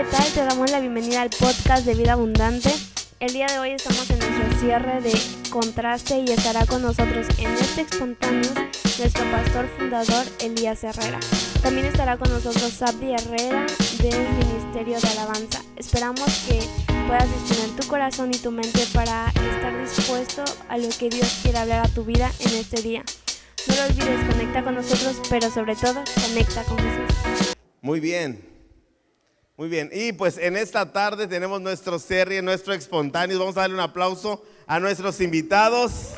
¿qué tal? Te damos la bienvenida al podcast de Vida Abundante. El día de hoy estamos en nuestro cierre de contraste y estará con nosotros en este espontáneo nuestro pastor fundador Elías Herrera. También estará con nosotros Sabdi Herrera del Ministerio de Alabanza. Esperamos que puedas disponer tu corazón y tu mente para estar dispuesto a lo que Dios quiere hablar a tu vida en este día. No lo olvides, conecta con nosotros, pero sobre todo, conecta con Jesús. Muy bien. Muy bien. Y pues en esta tarde tenemos nuestro serie, nuestro espontáneo. Vamos a darle un aplauso a nuestros invitados.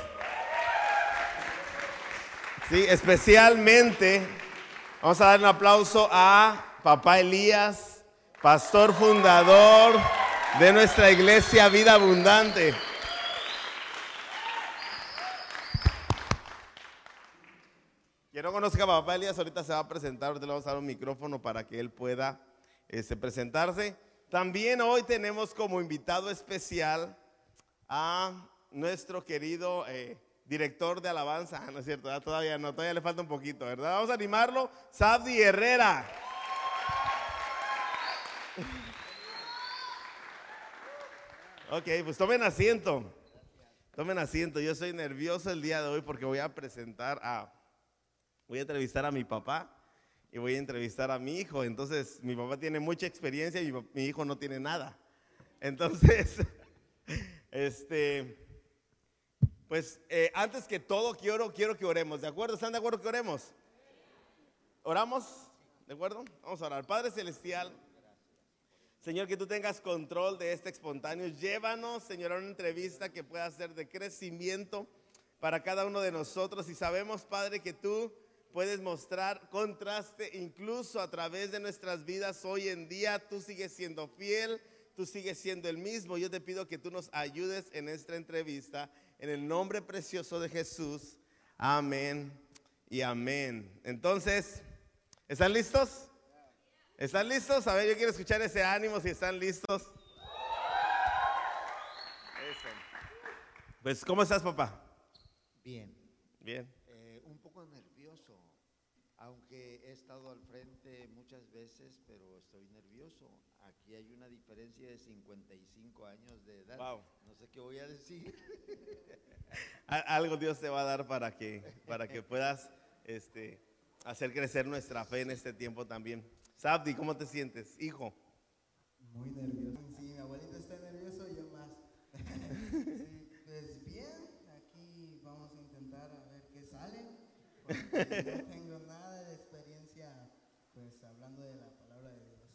Sí, especialmente vamos a dar un aplauso a papá Elías, pastor fundador de nuestra iglesia Vida Abundante. Quien no conozca a papá Elías, ahorita se va a presentar, ahorita le vamos a dar un micrófono para que él pueda este, presentarse. También hoy tenemos como invitado especial a nuestro querido eh, director de alabanza, ¿no es cierto? Ah, todavía no, todavía le falta un poquito, ¿verdad? Vamos a animarlo, Sabdi Herrera. Ok, pues tomen asiento. Tomen asiento. Yo soy nervioso el día de hoy porque voy a presentar a, voy a entrevistar a mi papá y voy a entrevistar a mi hijo. Entonces, mi papá tiene mucha experiencia y mi, hijo no tiene nada. Entonces, este, pues eh, antes que todo quiero, quiero que oremos. ¿De acuerdo? ¿Están de acuerdo que oremos? ¿Oramos? ¿De acuerdo? Vamos a orar. Padre Celestial. Señor, que tú tengas control de este espontáneo. Llévanos, Señor, a una entrevista que pueda ser de crecimiento para cada uno de nosotros. Y sabemos, Padre, que tú puedes mostrar contraste incluso a través de nuestras vidas hoy en día. Tú sigues siendo fiel, tú sigues siendo el mismo. Yo te pido que tú nos ayudes en esta entrevista. En el nombre precioso de Jesús. Amén y amén. Entonces, ¿están listos? ¿Están listos? A ver, yo quiero escuchar ese ánimo si están listos. Pues, ¿cómo estás, papá? Bien, Bien. eh, un poco nervioso, aunque he estado al frente muchas veces, pero estoy nervioso. Aquí hay una diferencia de 55 años de edad. Wow. No sé qué voy a decir. Algo Dios te va a dar para que, para que puedas este, hacer crecer nuestra fe en este tiempo también. Sabdi, ¿cómo te sientes? Hijo. Muy nervioso. Sí, mi abuelito está nervioso y yo más. Sí, pues bien, aquí vamos a intentar a ver qué sale. Porque no tengo nada de experiencia, pues hablando de la palabra de Dios.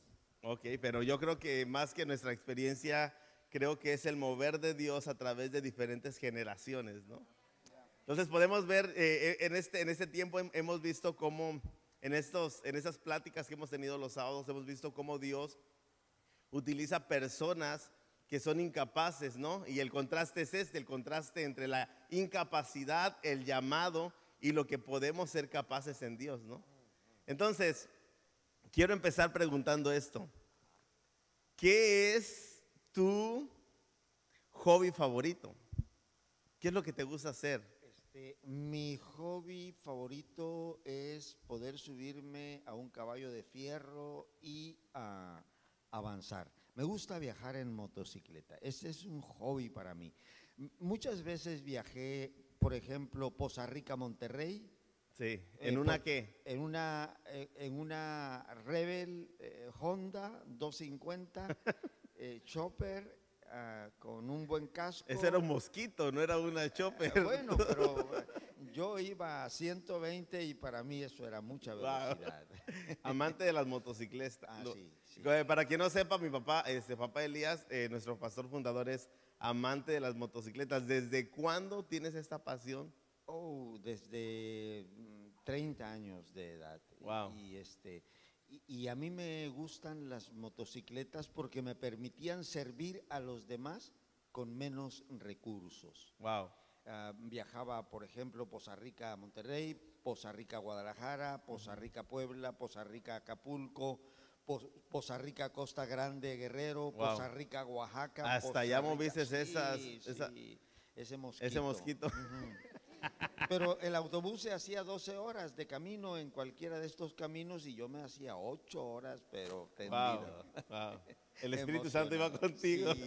Ok, pero yo creo que más que nuestra experiencia, creo que es el mover de Dios a través de diferentes generaciones, ¿no? Entonces podemos ver, eh, en, este, en este tiempo hem- hemos visto cómo, en, estos, en esas pláticas que hemos tenido los sábados, hemos visto cómo Dios utiliza personas que son incapaces, ¿no? Y el contraste es este, el contraste entre la incapacidad, el llamado y lo que podemos ser capaces en Dios, ¿no? Entonces, quiero empezar preguntando esto. ¿Qué es tu hobby favorito? ¿Qué es lo que te gusta hacer? Este, mi hobby favorito es poder subirme a un caballo de fierro y avanzar. Me gusta viajar en motocicleta. Ese es un hobby para mí. Muchas veces viajé, por ejemplo, Poza Rica, Monterrey. Sí, ¿en Eh, una por- qué? En una, eh, en una Rebel eh, Honda 250 eh, Chopper ah, con un buen casco. Ese era un mosquito, no era una chopper. Eh, Bueno, pero yo iba a 120 y para mí eso era mucha Wow. velocidad. Amante de las motocicletas. Ah, sí, sí. Para quien no sepa, mi papá, este papá Elías, nuestro pastor fundador, es amante de las motocicletas. ¿Desde cuándo tienes esta pasión? Oh, desde 30 años de edad. Y- Wow. Y, este, y, y a mí me gustan las motocicletas porque me permitían servir a los demás con menos recursos. Wow. Ah, viajaba, por ejemplo, Poza Rica a Monterrey, Poza Rica a Guadalajara, Poza Rica a Puebla, Poza Rica a Acapulco, Po- Poza Rica Costa Grande Guerrero, Wow. Poza Rica Oaxaca. Hasta Poza allá Rica- moviste esas- sí, esa- ese mosquito. ese mosquito. Pero el autobús se hacía 12 horas de camino en cualquiera de estos caminos y yo me hacía 8 horas, pero Wow, tendido. wow. El Espíritu Santo iba contigo. Sí.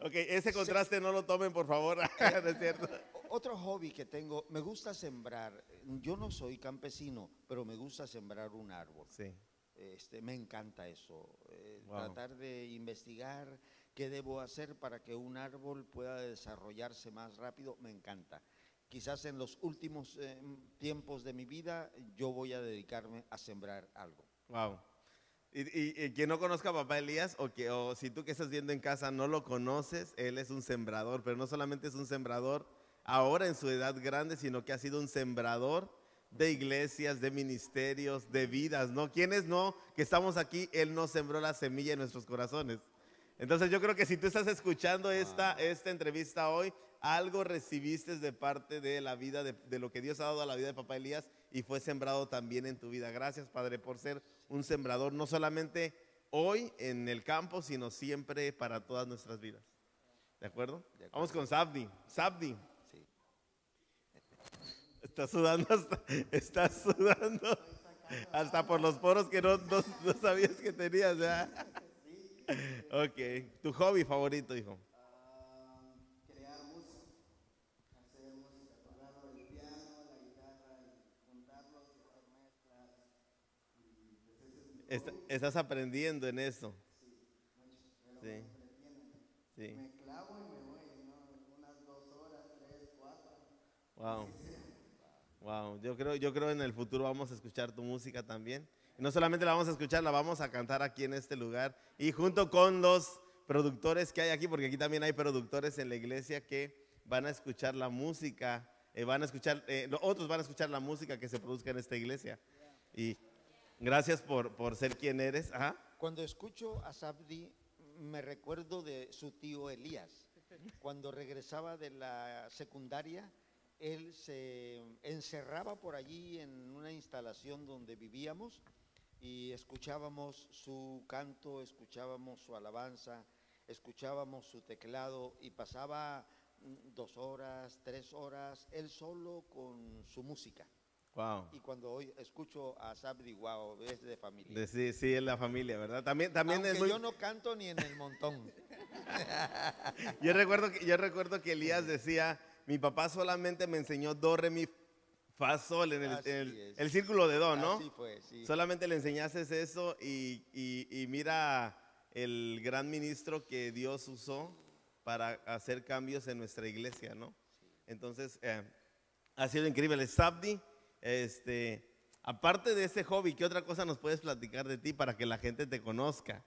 Ok, ese contraste no lo tomen, por favor. ¿No es cierto? Otro hobby que tengo, me gusta sembrar. Yo no soy campesino, pero me gusta sembrar un árbol. Sí. Este, me encanta eso, eh, Wow. tratar de investigar qué debo hacer para que un árbol pueda desarrollarse más rápido, me encanta. Quizás en los últimos eh, tiempos de mi vida yo voy a dedicarme a sembrar algo. Wow. Y, y- y quien no conozca a papá Elías, o, que, o si tú que estás viendo en casa no lo conoces, él es un sembrador, pero no solamente es un sembrador ahora en su edad grande, sino que ha sido un sembrador de iglesias, de ministerios, de vidas, ¿no? ¿Quiénes no? Que estamos aquí, él nos sembró la semilla en nuestros corazones. Entonces yo creo que si tú estás escuchando esta, esta entrevista hoy, algo recibiste de parte de la vida, de, de lo que Dios ha dado a la vida de papá Elías y fue sembrado también en tu vida. Gracias Padre por ser un sembrador, no solamente hoy en el campo, sino siempre para todas nuestras vidas. ¿De acuerdo? De acuerdo. Vamos con Sabdi. Sabdi, Sí. está sudando hasta, está sudando hasta por los poros que no, no- no sabías que tenías. ¿verdad? Ok, tu hobby favorito, hijo. Ah, crear música, hacer música, tocar el piano, la guitarra, y juntarlos hacer mezclas. Y es estás aprendiendo en eso. Pero Sí. me entretiene. Sí. Me clavo y me voy, ¿no? Unas dos horas, tres, cuatro. Wow. Wow. Yo creo, yo creo en el futuro vamos a escuchar tu música también. Y no solamente la vamos a escuchar, la vamos a cantar aquí en este lugar. Y junto con los productores que hay aquí, porque aquí también hay productores en la iglesia que van a escuchar la música, eh, van a escuchar, eh, otros van a escuchar la música que se produzca en esta iglesia. Y gracias por, por ser quien eres. Cuando escucho a Sabdi, me recuerdo de su tío Elías. Cuando regresaba de la secundaria, él se encerraba por allí en una instalación donde vivíamos y escuchábamos su canto, escuchábamos su alabanza, escuchábamos su teclado y pasaba dos horas, tres horas, él solo con su música. Wow. Y cuando hoy escucho a Sabdi, wow, es de familia. Sí, sí, es la familia, ¿verdad? También, también Aunque es muy... yo no canto ni en el montón. Yo recuerdo, que, yo recuerdo que Elías decía, mi papá solamente me enseñó do, re, mi, fa, sol en el, el- círculo de do, ¿no? Así fue, sí. Solamente le enseñaste eso y, y- y mira el gran ministro que Dios usó para hacer cambios en nuestra iglesia, ¿no? Entonces, eh, ha sido increíble. Sabdi, este, aparte de ese hobby, ¿qué otra cosa nos puedes platicar de ti para que la gente te conozca?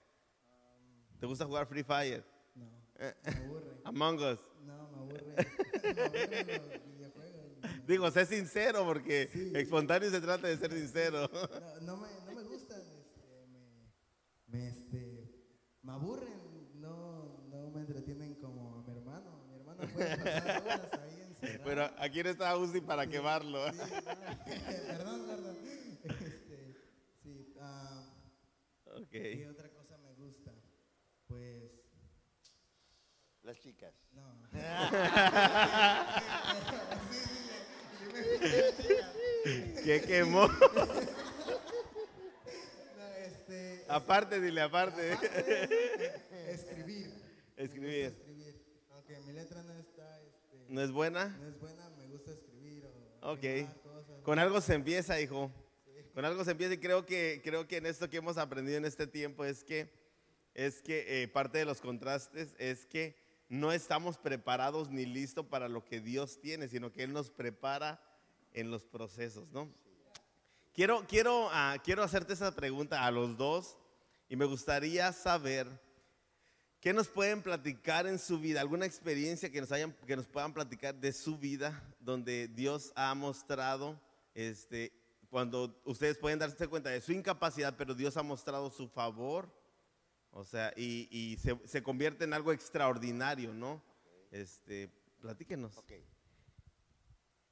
¿Te gusta jugar Free Fire? No, Eh, me aburre. Among Us. No, aburre. los. Digo, sé sincero porque Sí. espontáneo se trata de ser sincero. No, no me, no me gustan, este, me, me, este, me aburren, no, no me entretienen como a mi hermano. Mi hermano puede pasar horas ahí encerrado. Pero aquí no está Uzi para quemarlo. Sí, no, perdón, perdón. Este, sí, ah, ¿qué Ok. otra cosa me gusta? Pues, Las chicas. no. ¿Qué quemó? No, este, aparte, dile aparte. escribir. Escribir. Escribir. Aunque mi letra no está, este, ¿No es buena? no es buena, me gusta escribir o Ok. cosas. Con algo se empieza, hijo. Con algo se empieza y creo que, creo que en esto que hemos aprendido en este tiempo es que, es que eh, parte de los contrastes es que no estamos preparados ni listos para lo que Dios tiene, sino que Él nos prepara en los procesos, ¿no? Quiero, quiero, ah, quiero hacerte esa pregunta a los dos y me gustaría saber qué nos pueden platicar en su vida, alguna experiencia que nos, hayan, que nos puedan platicar de su vida donde Dios ha mostrado, este, cuando ustedes pueden darse cuenta de su incapacidad, pero Dios ha mostrado su favor, o sea, y, y se, se convierte en algo extraordinario, ¿no? Este, platíquenos. Ok.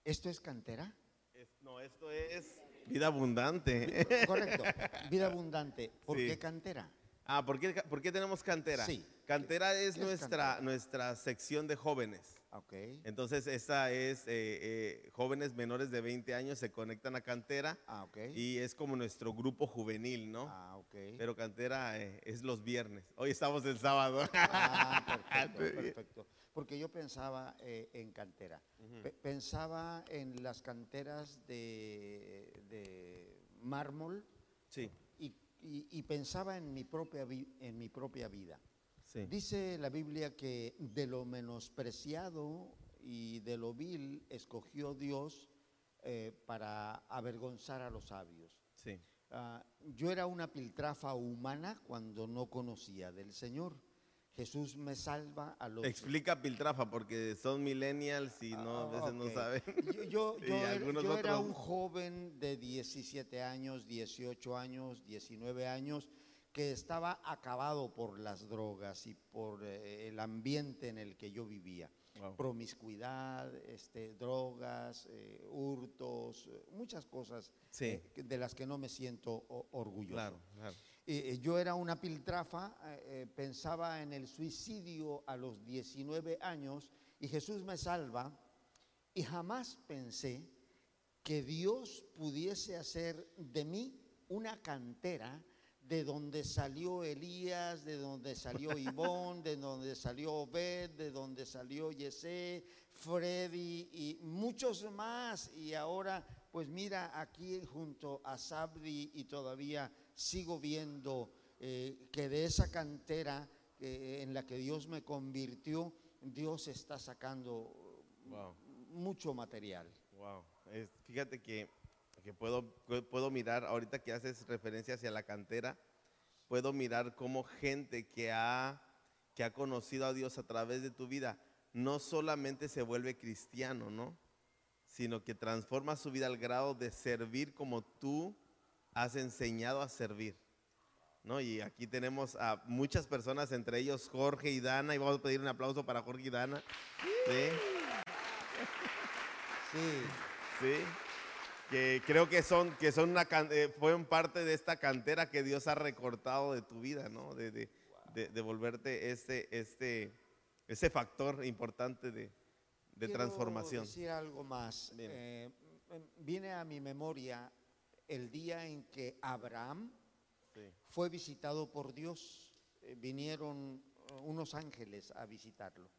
¿Esto es cantera? Es- no, esto es vida abundante. Correcto. Vida abundante. ¿Por Sí. qué cantera? Ah, ¿por qué, por qué tenemos cantera? Sí. Cantera es ¿Qué es nuestra, cantera? nuestra sección de jóvenes. Ok. Entonces, esta es, eh, eh, jóvenes menores de 20 años se conectan a Cantera Ah, ok. y es como nuestro grupo juvenil, ¿no? Ah, Pero Cantera eh, es los viernes. Hoy estamos el sábado. Ah, perfecto, perfecto. Porque yo pensaba eh, en cantera. Pe- pensaba en las canteras de, de mármol Sí, y, y- y pensaba en mi propia, en mi propia vida. sí. Dice la Biblia que de lo menospreciado y de lo vil escogió Dios eh, para avergonzar a los sabios. sí. Ah, yo era una piltrafa humana cuando no conocía del Señor. Jesús me salva a los... Explica Piltrafa porque son millennials y no, a Ah, veces no ok. saben. Yo, yo- Y yo era, yo era otros. un joven de 17 años, 18 años, 19 años, que estaba acabado por las drogas y por eh, el ambiente en el que yo vivía. Wow. Promiscuidad, este, drogas, eh, hurtos, eh, muchas cosas Sí. eh, de las que no me siento orgulloso. Claro, claro. Eh, yo era una piltrafa, pensaba en el suicidio a los 19 años y Jesús me salva y jamás pensé que Dios pudiese hacer de mí una cantera de donde salió Elías, de donde salió Ivón, de donde salió Obed, de donde salió Yesé, Freddy y muchos más. Y ahora, pues mira, aquí junto a Sabdi y todavía sigo viendo eh, que de esa cantera eh, en la que Dios me convirtió, Dios está sacando Wow. mucho material. Wow. Es- fíjate que, que puedo, puedo mirar, ahorita que haces referencia hacia la cantera, puedo mirar cómo gente que ha, que ha conocido a Dios a través de tu vida, no solamente se vuelve cristiano, ¿no? Sino que transforma su vida al grado de servir como tú has enseñado a servir. ¿No? Y aquí tenemos a muchas personas, entre ellos Jorge y Dana, y vamos a pedir un aplauso para Jorge y Dana. ¿sí? Sí. Sí, que creo que son, que son una, eh, fueron parte de esta cantera que Dios ha recortado de tu vida, ¿no? De, de, de- de volverte este, este, ese factor importante de, de Quiero transformación. decir algo más. Eh, em, viene a mi memoria el día en que Abraham Sí. fue visitado por Dios. Eh, vinieron eh, unos ángeles a visitarlo.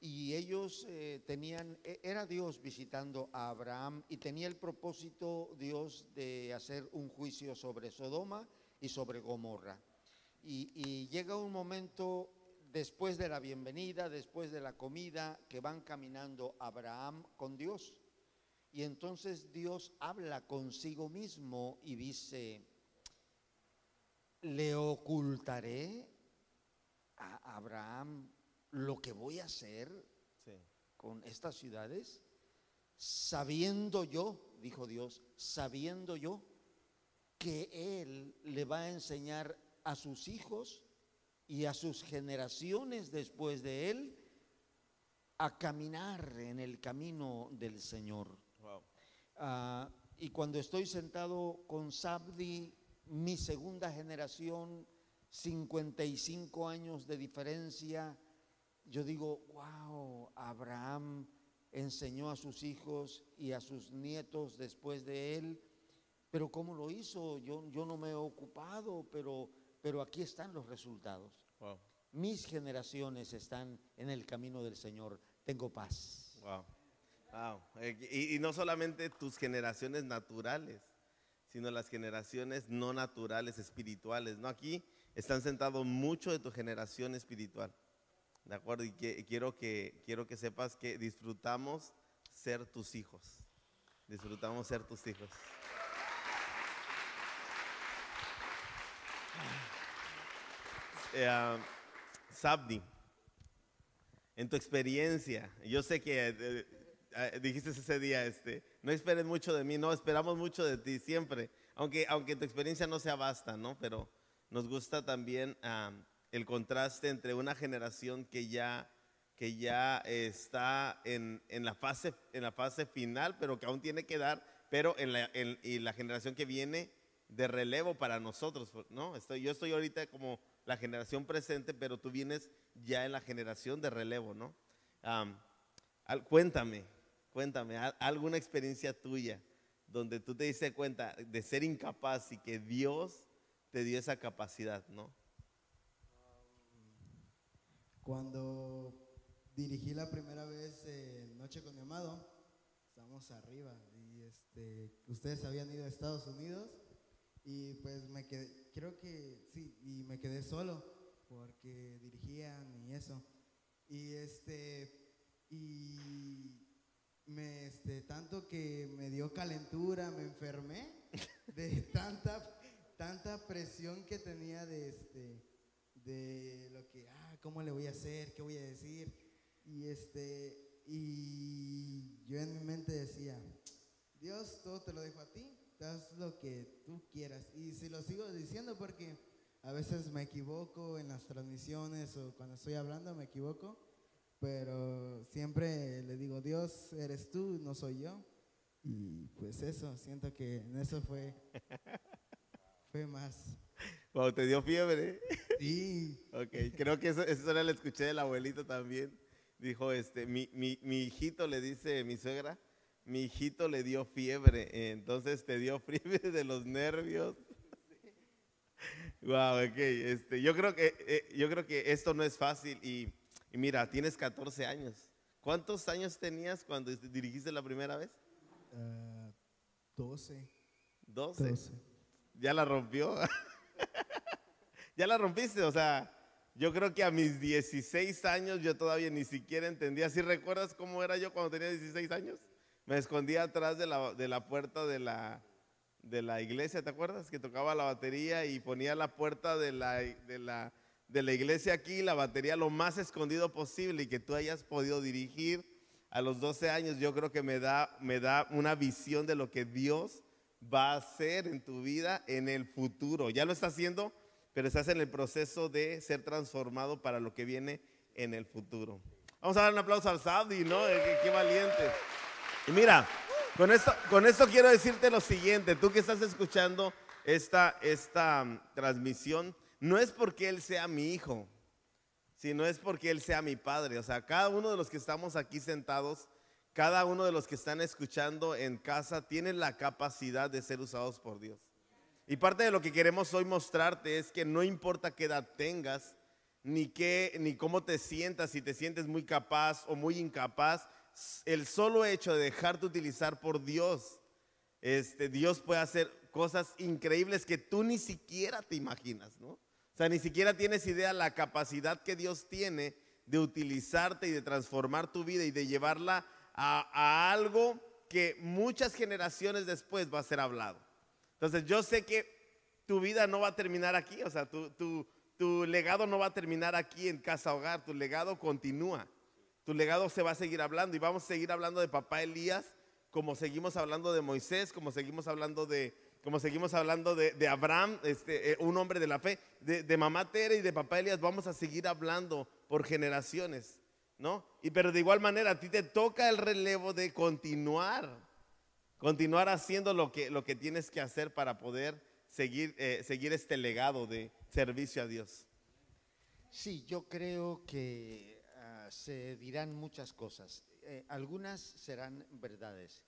Y ellos eh, tenían, e- era Dios visitando a Abraham y tenía el propósito Dios de hacer un juicio sobre Sodoma y sobre Gomorra. Y, y llega un momento después de la bienvenida, después de la comida, que van caminando Abraham con Dios. Y entonces Dios habla consigo mismo y dice, le ocultaré a Abraham lo que voy a hacer Sí. con estas ciudades, sabiendo yo, dijo Dios, sabiendo yo que Él le va a enseñar a sus hijos y a sus generaciones después de Él a caminar en el camino del Señor. Wow. Ah, y cuando estoy sentado con Sabdi, mi segunda generación, 55 años de diferencia, yo digo, wow, Abraham enseñó a sus hijos y a sus nietos después de él, pero ¿cómo lo hizo? Yo, yo no me he ocupado, pero, pero aquí están los resultados. Wow. Mis generaciones están en el camino del Señor. Tengo paz. Wow. Wow. Y, y no solamente tus generaciones naturales, sino las generaciones no naturales, espirituales. ¿no? Aquí están sentados mucho de tu generación espiritual. ¿De acuerdo? Y, que- quiero, que, quiero que sepas que disfrutamos ser tus hijos. Disfrutamos ser tus hijos. Eh, Sabdi, en tu experiencia, yo sé que eh, eh, dijiste ese día, este, no esperen mucho de mí, no, esperamos mucho de ti siempre, aunque, aunque tu experiencia no sea basta, ¿no? Pero nos gusta también ah, el contraste entre una generación que ya, que ya está en, en la fase, en la fase final, pero que aún tiene que dar, pero en la, en- y la generación que viene de relevo para nosotros, ¿no? Estoy, yo estoy ahorita como la generación presente, pero tú vienes ya en la generación de relevo, ¿no? Cuéntame, cuéntame, al- alguna experiencia tuya donde tú te diste cuenta de ser incapaz y que Dios te dio esa capacidad, ¿no? Cuando dirigí la primera vez eh, Noche con mi amado, estábamos arriba y este, ustedes habían ido a Estados Unidos y pues me quedé, creo que sí, y me quedé solo porque dirigían y eso. Y este, y me, este, tanto que me dio calentura, me enfermé de tanta, tanta presión que tenía de este, de lo que, ah, ¿cómo le voy a hacer? ¿Qué voy a decir? Y este, y yo en mi mente decía, Dios, todo te lo dejo a ti, haz lo que tú quieras. Y si lo sigo diciendo porque a veces me equivoco en las transmisiones o cuando estoy hablando me equivoco, pero siempre le digo, Dios, eres tú, no soy yo. Y pues eso, siento que en eso fue, fue más. Cuando te dio fiebre. Sí, Ok, creo que eso, eso lo escuché del abuelito también. Dijo, este, mi, mi, mi hijito le dice, mi suegra, mi hijito le dio fiebre, entonces te dio fiebre de los nervios. Wow, ok, este, yo creo que, eh, yo creo que esto no es fácil y, y mira, tienes 14 años. ¿Cuántos años tenías cuando dirigiste la primera vez? ah, 12. 12. 12. Ya la rompió. ya la rompiste, o sea, yo creo que a mis 16 años yo todavía ni siquiera entendía. ¿Sí recuerdas cómo era yo cuando tenía 16 años? Me escondía atrás de la, de la puerta de la, de la iglesia, ¿te acuerdas? Que tocaba la batería y ponía la puerta de la, de la, de la iglesia aquí, la batería lo más escondido posible y que tú hayas podido dirigir a los 12 años, yo creo que me da, me da una visión de lo que Dios va a hacer en tu vida en el futuro. Ya lo está haciendo, pero estás en el proceso de ser transformado para lo que viene en el futuro. Vamos a dar un aplauso al Saudi, ¿no? Eh, Qué, qué valiente. Y mira, con esto, con esto quiero decirte lo siguiente, tú que estás escuchando esta, esta mm, transmisión, no es porque Él sea mi hijo, sino es porque Él sea mi padre. O sea, cada uno de los que estamos aquí sentados, cada uno de los que están escuchando en casa, tiene la capacidad de ser usados por Dios. Y parte de lo que queremos hoy mostrarte es que no importa qué edad tengas, ni qué, ni cómo te sientas, si te sientes muy capaz o muy incapaz, el solo hecho de dejarte utilizar por Dios, este, Dios puede hacer cosas increíbles que tú ni siquiera te imaginas, ¿no? O sea, ni siquiera tienes idea la capacidad que Dios tiene de utilizarte y de transformar tu vida y de llevarla a, algo que muchas generaciones después va a ser hablado. Entonces yo sé que tu vida no va a terminar aquí, o sea, tu, legado no va a terminar aquí en casa hogar, tu legado continúa. Tu legado se va a seguir hablando y vamos a seguir hablando de papá Elías, como seguimos hablando de Moisés, como seguimos hablando de, como seguimos hablando de Abraham, este, eh, un hombre de la fe, de, de mamá Tere y de papá Elías, vamos a seguir hablando por generaciones, ¿no? Y pero de igual manera a ti te toca el relevo de continuar, continuar haciendo lo que, lo que tienes que hacer para poder seguir, eh, seguir este legado de servicio a Dios. Sí, yo creo que ah, se dirán muchas cosas. Eh, algunas serán verdades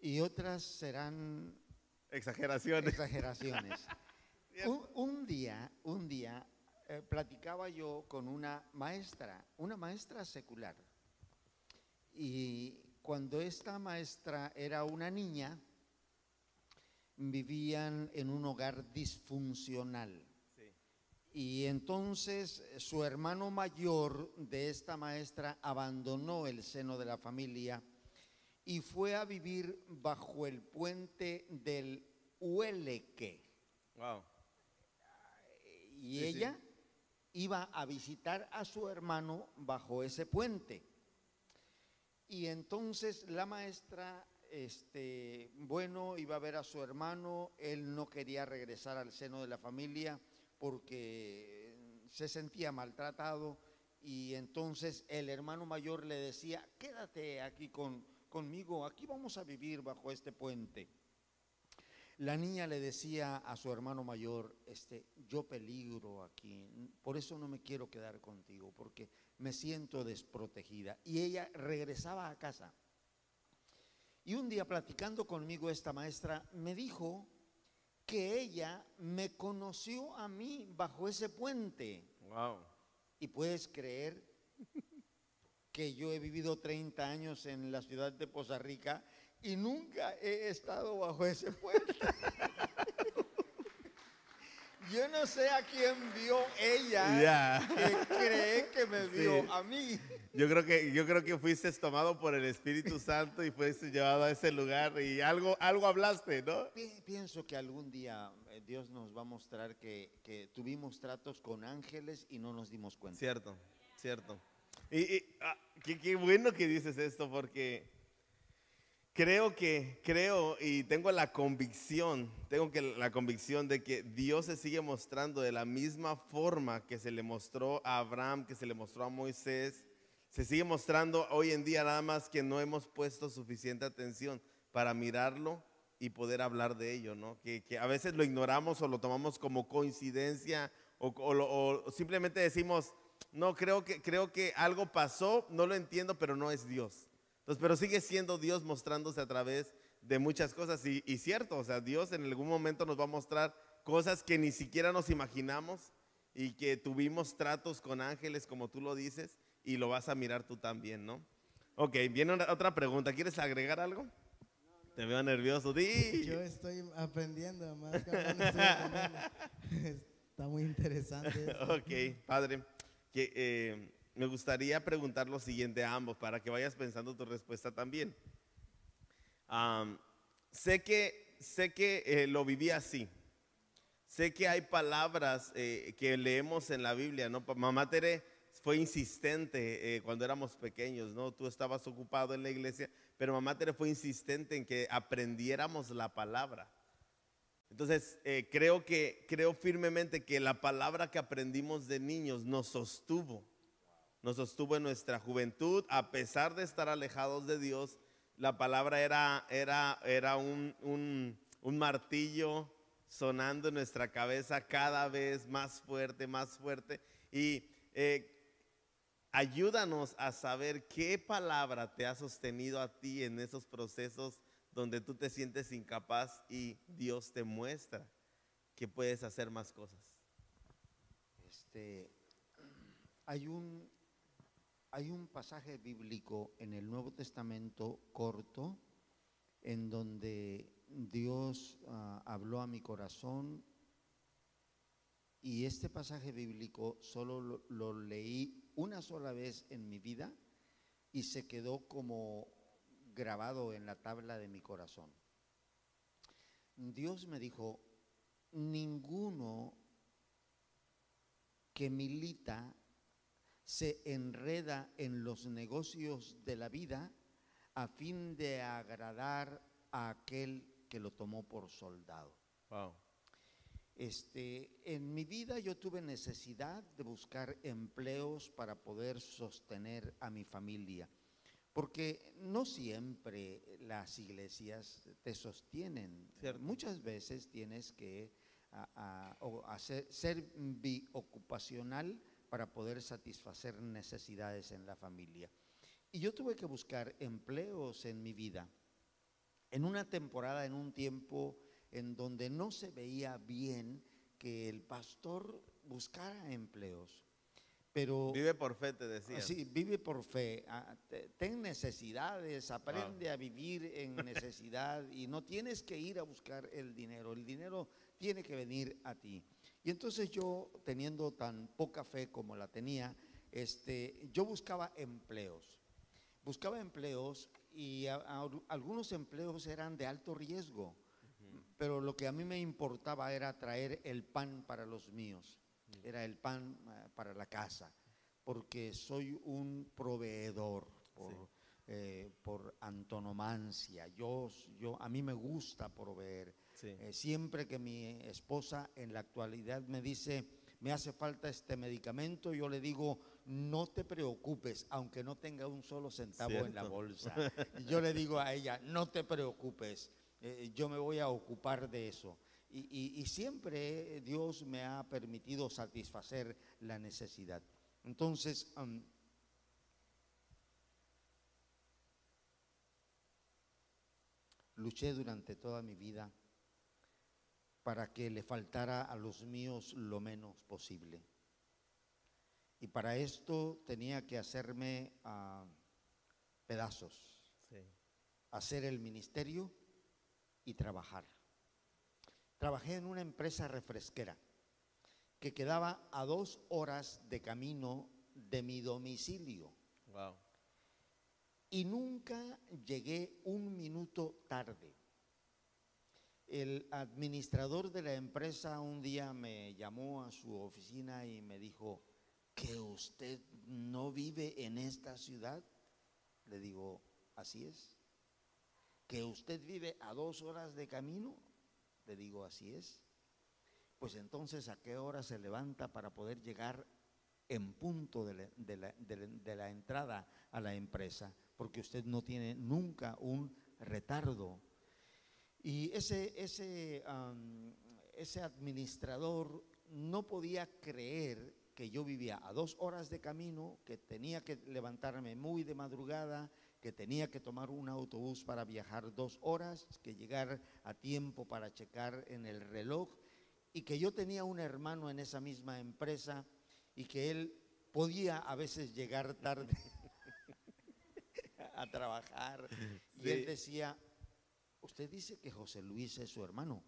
y otras serán Exageraciones. exageraciones. un, un día, un día eh, platicaba yo con una maestra, una maestra secular. Y cuando esta maestra era una niña, vivían en un hogar disfuncional. Y entonces eh, su hermano mayor de esta maestra abandonó el seno de la familia y fue a vivir bajo el puente del Hueleque. Wow. Y Sí, sí. Iba a visitar a su hermano bajo ese puente. Y entonces la maestra, este, bueno, iba a ver a su hermano, él no quería regresar al seno de la familia porque se sentía maltratado y entonces el hermano mayor le decía, quédate aquí con, conmigo, aquí vamos a vivir bajo este puente. La niña le decía a su hermano mayor, este, yo peligro aquí, por eso no me quiero quedar contigo, porque me siento desprotegida. Y ella regresaba a casa. Y un día platicando conmigo esta maestra me dijo que ella me conoció a mí bajo ese puente. Wow. Y puedes creer que yo he vivido 30 años en la ciudad de Poza Rica y nunca he estado bajo ese puente. Yo no sé a quién vio ella Ya. que cree que me vio Sí. a mí. Yo creo que yo creo que fuiste tomado por el Espíritu Santo y fuiste llevado a ese lugar y algo algo hablaste, ¿no? Pi- Pienso que algún día eh, Dios nos va a mostrar que, que tuvimos tratos con ángeles y no nos dimos cuenta. Cierto, cierto. Y, y, ah, qué, qué bueno que dices esto porque creo que, creo y tengo la convicción, tengo que la convicción de que Dios se sigue mostrando de la misma forma que se le mostró a Abraham, que se le mostró a Moisés, se sigue mostrando hoy en día nada más que no hemos puesto suficiente atención para mirarlo y poder hablar de ello, ¿no? Que, que a veces lo ignoramos o lo tomamos como coincidencia o, o o simplemente decimos, no, creo que, creo que algo pasó, no lo entiendo, pero no es Dios. Entonces, pero sigue siendo Dios mostrándose a través de muchas cosas. Y, y cierto, o sea, Dios en algún momento nos va a mostrar cosas que ni siquiera nos imaginamos y que tuvimos tratos con ángeles, como tú lo dices, y lo vas a mirar tú también, ¿no? Ok, viene una- otra pregunta. ¿Quieres agregar algo? Te veo nervioso. Di. Yo estoy aprendiendo, más estoy aprendiendo. Está muy interesante. esto. Ok, padre. Que, eh, me gustaría preguntar lo siguiente a ambos para que vayas pensando tu respuesta también. Am, sé que, sé que eh, lo viví así. Sé que hay palabras eh, que leemos en la Biblia, ¿no? Mamá Tere fue insistente eh, cuando éramos pequeños, ¿no? Tú estabas ocupado en la iglesia, pero Mamá Tere fue insistente en que aprendiéramos la palabra. Entonces, creo que, creo firmemente que la palabra que aprendimos de niños nos sostuvo, nos sostuvo en nuestra juventud, a pesar de estar alejados de Dios, la palabra era, era, era un, un- martillo sonando en nuestra cabeza cada vez más fuerte, más fuerte. Y eh, ayúdanos a saber qué palabra te ha sostenido a ti en esos procesos donde tú te sientes incapaz y Dios te muestra que puedes hacer más cosas. Este, hay un, hay un pasaje bíblico en el Nuevo Testamento corto en donde Dios ah, habló a mi corazón y este pasaje bíblico solo lo, lo leí una sola vez en mi vida y se quedó como grabado en la tabla de mi corazón. Dios me dijo, ninguno que milita se enreda en los negocios de la vida a fin de agradar a aquel que lo tomó por soldado. Wow. Este, en mi vida yo tuve necesidad de buscar empleos para poder sostener a mi familia, porque no siempre las iglesias te sostienen. Cierto. Muchas veces tienes que a- a- o hacer, ser biocupacional para poder satisfacer necesidades en la familia. Y yo tuve que buscar empleos en mi vida. En una temporada, en un tiempo en donde no se veía bien que el pastor buscara empleos. Pero Vive por fe, te decía. Sí, vive por fe. Ah, te- Ten necesidades, aprende a vivir en necesidad y no tienes que ir a buscar el dinero. El dinero tiene que venir a ti. Y entonces yo, teniendo tan poca fe como la tenía, este, yo buscaba empleos. Buscaba empleos y a- a- algunos empleos eran de alto riesgo, pero lo que a mí me importaba era traer el pan para los míos, era el pan ah, para la casa, porque soy un proveedor por, Sí. eh, por antonomancia. Yo, yo, a mí me gusta proveer. Sí. Eh, siempre que mi esposa en la actualidad me dice, me hace falta este medicamento, yo le digo, no te preocupes, aunque no tenga un solo centavo en la bolsa. Yo le digo a ella, no te preocupes. eh, yo me voy a ocupar de eso. Y, y- y siempre Dios me ha permitido satisfacer la necesidad. Entonces, luché durante toda mi vida para que le faltara a los míos lo menos posible. Y para esto tenía que hacerme ah, pedazos, Sí. hacer el ministerio y trabajar. Trabajé en una empresa refresquera que quedaba a dos horas de camino de mi domicilio Wow. y nunca llegué un minuto tarde. El administrador de la empresa un día me llamó a su oficina y me dijo, ¿que usted no vive en esta ciudad? Le digo, así es. ¿Que usted vive a dos horas de camino? Le digo, así es. Pues entonces, ¿a qué hora se levanta para poder llegar en punto de la, de la- entrada a la empresa? Porque usted no tiene nunca un retardo. Y ese, ese, ese administrador no podía creer que yo vivía a dos horas de camino, que tenía que levantarme muy de madrugada, que tenía que tomar un autobús para viajar dos horas, que llegar a tiempo para checar en el reloj, y que yo tenía un hermano en esa misma empresa y que él podía a veces llegar tarde a trabajar. Y él decía, usted dice que José Luis es su hermano.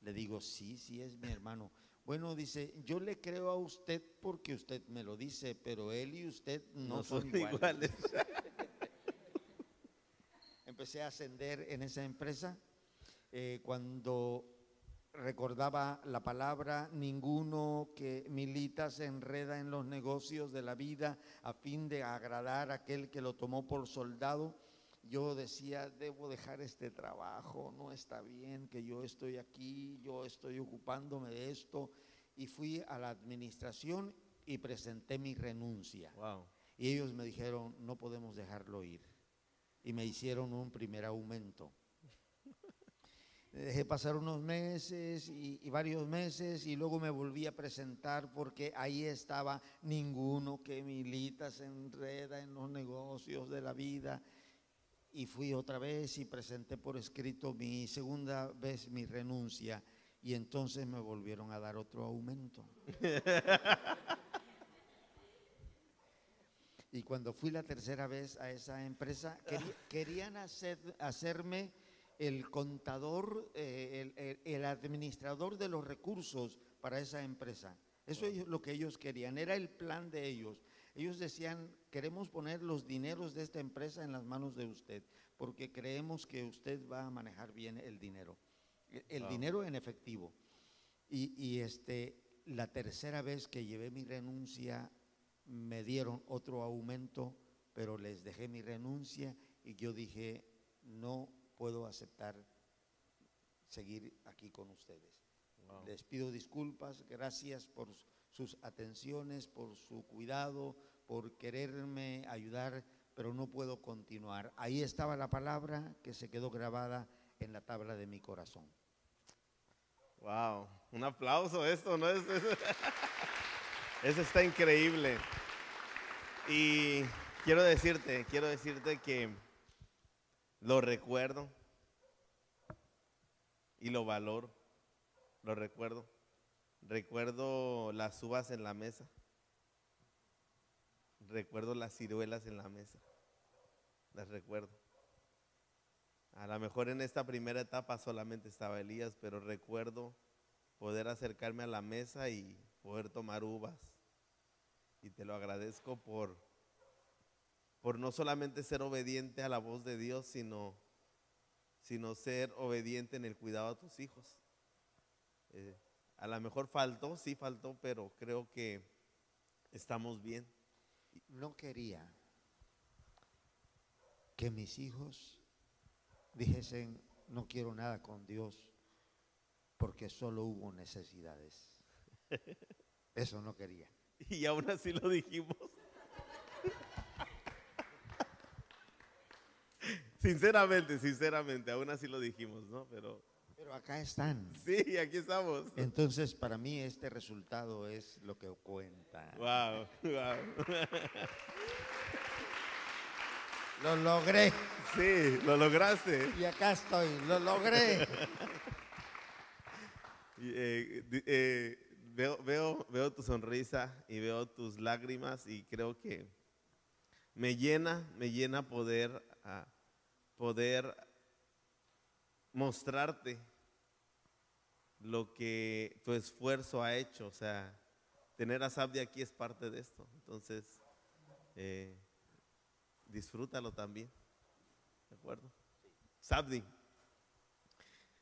Le digo, sí, sí es mi hermano. Bueno, dice, yo le creo a usted porque usted me lo dice, pero él y usted no, No son, son iguales. iguales. Empecé a ascender en esa empresa. eh, cuando recordaba la palabra, ninguno que milita se enreda en los negocios de la vida a fin de agradar a aquel que lo tomó por soldado. Yo decía, debo dejar este trabajo, no está bien que yo estoy aquí, yo estoy ocupándome de esto. Y fui a la administración y presenté mi renuncia. Wow. Y ellos me dijeron, no podemos dejarlo ir. Y me hicieron un primer aumento. Dejé pasar unos meses y, y varios meses y luego me volví a presentar porque ahí estaba ninguno que milita se enreda en los negocios de la vida. Y fui otra vez y presenté por escrito mi segunda vez mi renuncia y entonces me volvieron a dar otro aumento. Y cuando fui la tercera vez a esa empresa, querí- querían hacer, hacerme el contador, eh, el, el- el administrador de los recursos para esa empresa. Eso es lo que ellos querían, era el plan de ellos. Ellos decían, queremos poner los dineros de esta empresa en las manos de usted, porque creemos que usted va a manejar bien el dinero, el- el Wow. dinero en efectivo. Y, y, este, la tercera vez que llevé mi renuncia, me dieron otro aumento, pero les dejé mi renuncia y yo dije, no puedo aceptar seguir aquí con ustedes. Wow. Les pido disculpas, gracias por sus atenciones, por su cuidado, por quererme ayudar, pero no puedo continuar. Ahí estaba la palabra que se quedó grabada en la tabla de mi corazón. Wow, un aplauso esto, ¿no? Es- es- Eso está increíble. Y quiero decirte, quiero decirte que lo recuerdo y lo valoro. Lo recuerdo. Recuerdo las uvas en la mesa. Recuerdo las ciruelas en la mesa. Las recuerdo. A lo mejor en esta primera etapa solamente estaba Elías, pero recuerdo poder acercarme a la mesa y poder tomar uvas. Y te lo agradezco por, por no solamente ser obediente a la voz de Dios, sino, sino ser obediente en el cuidado a tus hijos. Eh, a lo mejor faltó, sí faltó, pero creo que estamos bien. No quería que mis hijos dijesen, no quiero nada con Dios, porque solo hubo necesidades. Eso no quería. Y aún así lo dijimos. Sinceramente, sinceramente, aún así lo dijimos, ¿no? Pero Pero acá están. sí, aquí estamos. Entonces, para mí este resultado es lo que cuenta. Wow, wow. Lo logré. Sí, lo lograste. Y acá estoy. Lo logré. Eh, eh, veo, veo, veo tu sonrisa y veo tus lágrimas y creo que me llena, me llena poder, ah, poder mostrarte lo que tu esfuerzo ha hecho. O sea, tener a Sabdi aquí es parte de esto. Entonces, eh, disfrútalo también. ¿De acuerdo? Sabdi.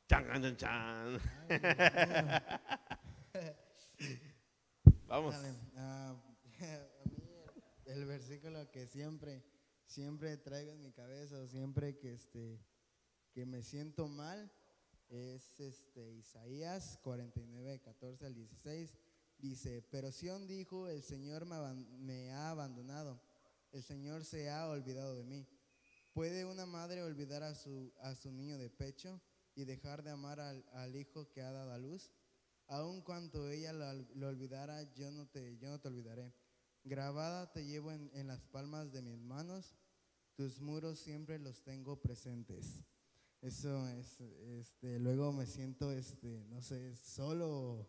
Chan, chan, chan. Vamos. Ah, a mí el, el versículo que siempre, siempre traigo en mi cabeza, o siempre que, este, que me siento mal, es este, Isaías 49, 14 al 16. Dice, pero Sión dijo, el Señor me, me ha abandonado, el Señor se ha olvidado de mí. ¿Puede una madre olvidar a su, a su niño de pecho y dejar de amar al, al hijo que ha dado a luz? Aun cuando ella lo, lo olvidara, yo no, te, yo no te olvidaré. Grabada te llevo en, en las palmas de mis manos, tus muros siempre los tengo presentes. Eso es, este, luego me siento, este, no sé, solo,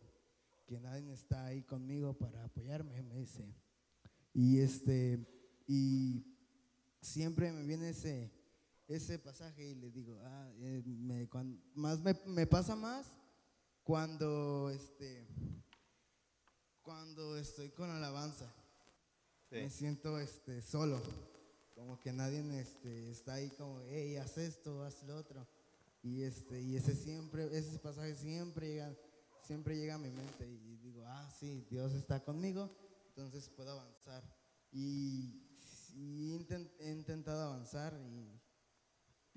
que nadie está ahí conmigo para apoyarme, me dice. Y este, y siempre me viene ese, ese pasaje y le digo, ah, eh, me, más me, me pasa más cuando este cuando estoy con alabanza Sí. me siento este solo como que nadie este, está ahí como hey haz esto haz lo otro y este y ese siempre ese pasaje siempre llega siempre llega a mi mente y digo ah sí Dios está conmigo entonces puedo avanzar y, y inten- he intentado avanzar y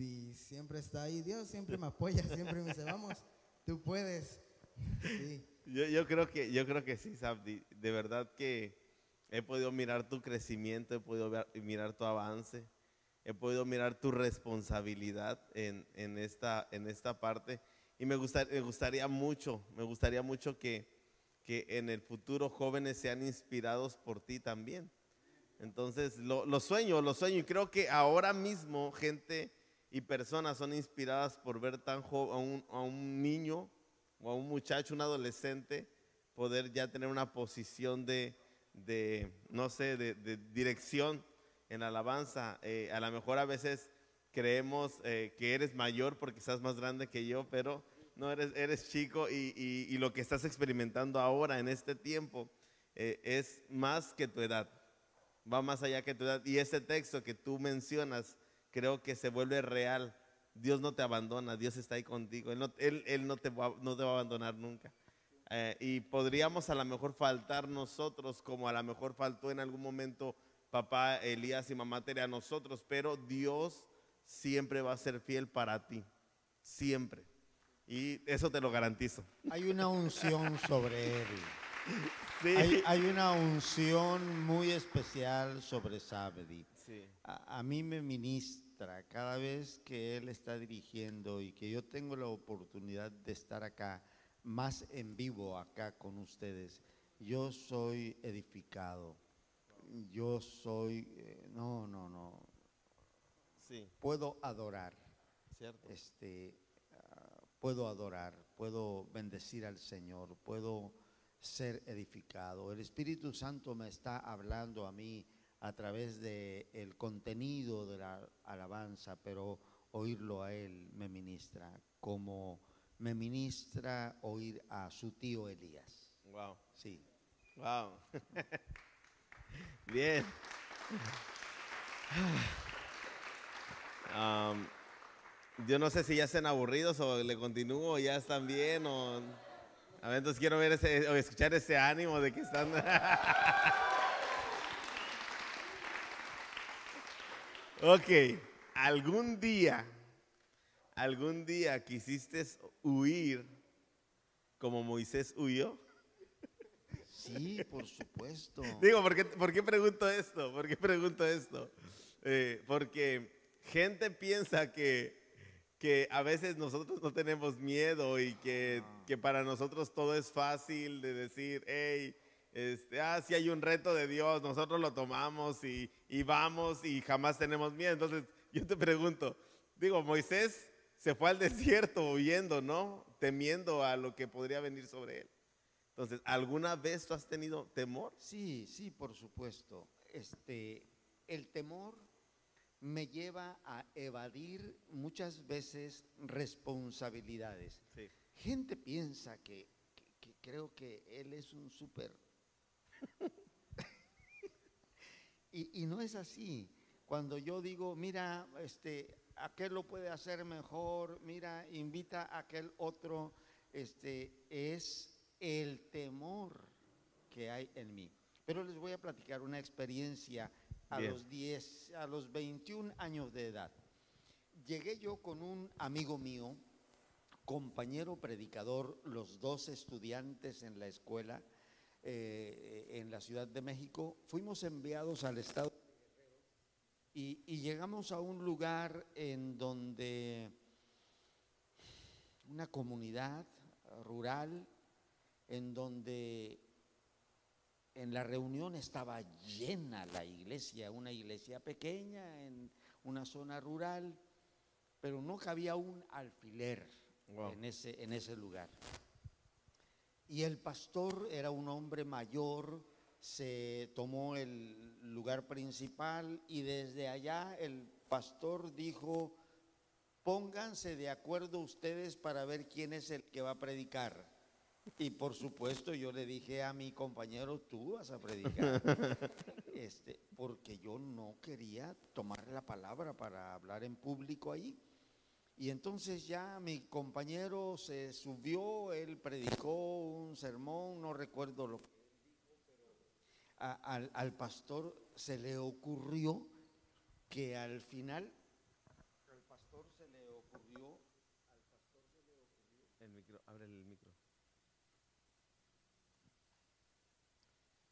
y siempre está ahí. Dios siempre me apoya, siempre me dice, vamos, tú puedes. Sí, Yo, yo creo que, yo creo que sí, Sabdi. De verdad que he podido mirar tu crecimiento, he podido ver- mirar tu avance, he podido mirar tu responsabilidad en, en esta, en esta parte. Y me, me gustaría mucho, me gustaría mucho que, que en el futuro jóvenes sean inspirados por ti también. Entonces, lo, lo sueño, lo sueño. Y creo que ahora mismo gente y personas son inspiradas por ver tan a, un, a un niño o a un muchacho, un adolescente, poder ya tener una posición de, de, no sé, de, de dirección en la alabanza. Eh, a lo mejor a veces creemos eh, que eres mayor porque estás más grande que yo, pero no, eres, eres chico y, y- y lo que estás experimentando ahora en este tiempo eh, es más que tu edad va más allá que tu edad. Y ese texto que tú mencionas, creo que se vuelve real. Dios no te abandona, Dios está ahí contigo. Él no, él, él no, te, va, no te va a abandonar nunca. Eh, y podríamos a lo mejor faltar nosotros, como a lo mejor faltó en algún momento papá Elías y mamá Tere a nosotros, pero Dios siempre va a ser fiel para ti. Siempre. Y eso te lo garantizo. Hay una unción sobre él. Sí. Hay, hay una unción muy especial sobre Sabdi. Sí. A, a mí me ministra cada vez que él está dirigiendo y que yo tengo la oportunidad de estar acá, más en vivo acá con ustedes. Yo soy edificado. Yo soy, eh, no, no, no, Sí, puedo adorar. cierto. este, ah, puedo adorar, puedo bendecir al Señor, puedo ser edificado. El Espíritu Santo me está hablando a mí a través de el contenido de la alabanza, pero oírlo a Él me ministra, como me ministra oír a su tío Elías. Wow. Sí. Wow. Bien. Am, yo no sé si ya están aburridos o le continúo o ya están bien o... A ver, entonces quiero ver ese, o escuchar ese ánimo de que están... ok, algún día, algún día quisiste huir como Moisés huyó. Sí, por supuesto. Digo, ¿por qué, por qué pregunto esto? ¿Por qué pregunto esto? Eh, porque gente piensa que, que a veces nosotros no tenemos miedo y que, que para nosotros todo es fácil de decir, hey, este, ah, si hay un reto de Dios, nosotros lo tomamos y, y vamos y jamás tenemos miedo. Entonces, yo te pregunto, digo, Moisés se fue al desierto huyendo, ¿no? Temiendo a lo que podría venir sobre él. Entonces, ¿alguna vez tú has tenido temor? Sí, sí, por supuesto. Este, el temor me lleva a evadir muchas veces responsabilidades. Sí. Gente piensa que, que- que creo que él es un súper... y, y no es así. Cuando yo digo, mira, este, aquel lo puede hacer mejor, mira, invita a aquel otro, este, es el temor que hay en mí. Pero les voy a platicar una experiencia a Bien. los 10, a los 21 años de edad. Llegué yo con un amigo mío, compañero predicador, los dos estudiantes en la escuela eh, en la Ciudad de México. Fuimos enviados al estado y, y llegamos a un lugar en donde una comunidad rural, en donde en la reunión estaba llena la iglesia, una iglesia pequeña en una zona rural, pero no cabía un alfiler Wow. en, ese, en ese lugar. Y el pastor era un hombre mayor, se tomó el lugar principal y desde allá el pastor dijo, pónganse de acuerdo ustedes para ver quién es el que va a predicar. Y por supuesto yo le dije a mi compañero, tú vas a predicar. Este, porque yo no quería tomar la palabra para hablar en público ahí. Y entonces ya mi compañero se subió, él predicó un sermón, no recuerdo lo que al, al pastor se le ocurrió que al final, al pastor se le ocurrió, al pastor se le ocurrió El micro, abre el micro.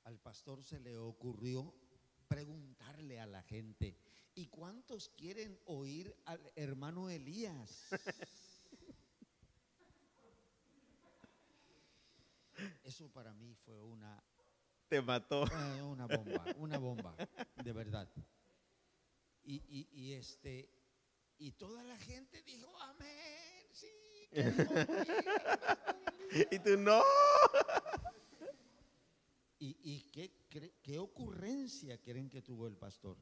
al pastor se le ocurrió preguntarle a la gente, ¿y cuántos quieren oír al hermano Elías? Eso para mí fue una, Te mató. eh, una bomba, una bomba, de verdad. Y, y- y este, y toda la gente dijo, amén, sí, queremos oír al pastor Elías". Y tú no. ¿Y, y qué, qué ocurrencia creen que tuvo el pastor?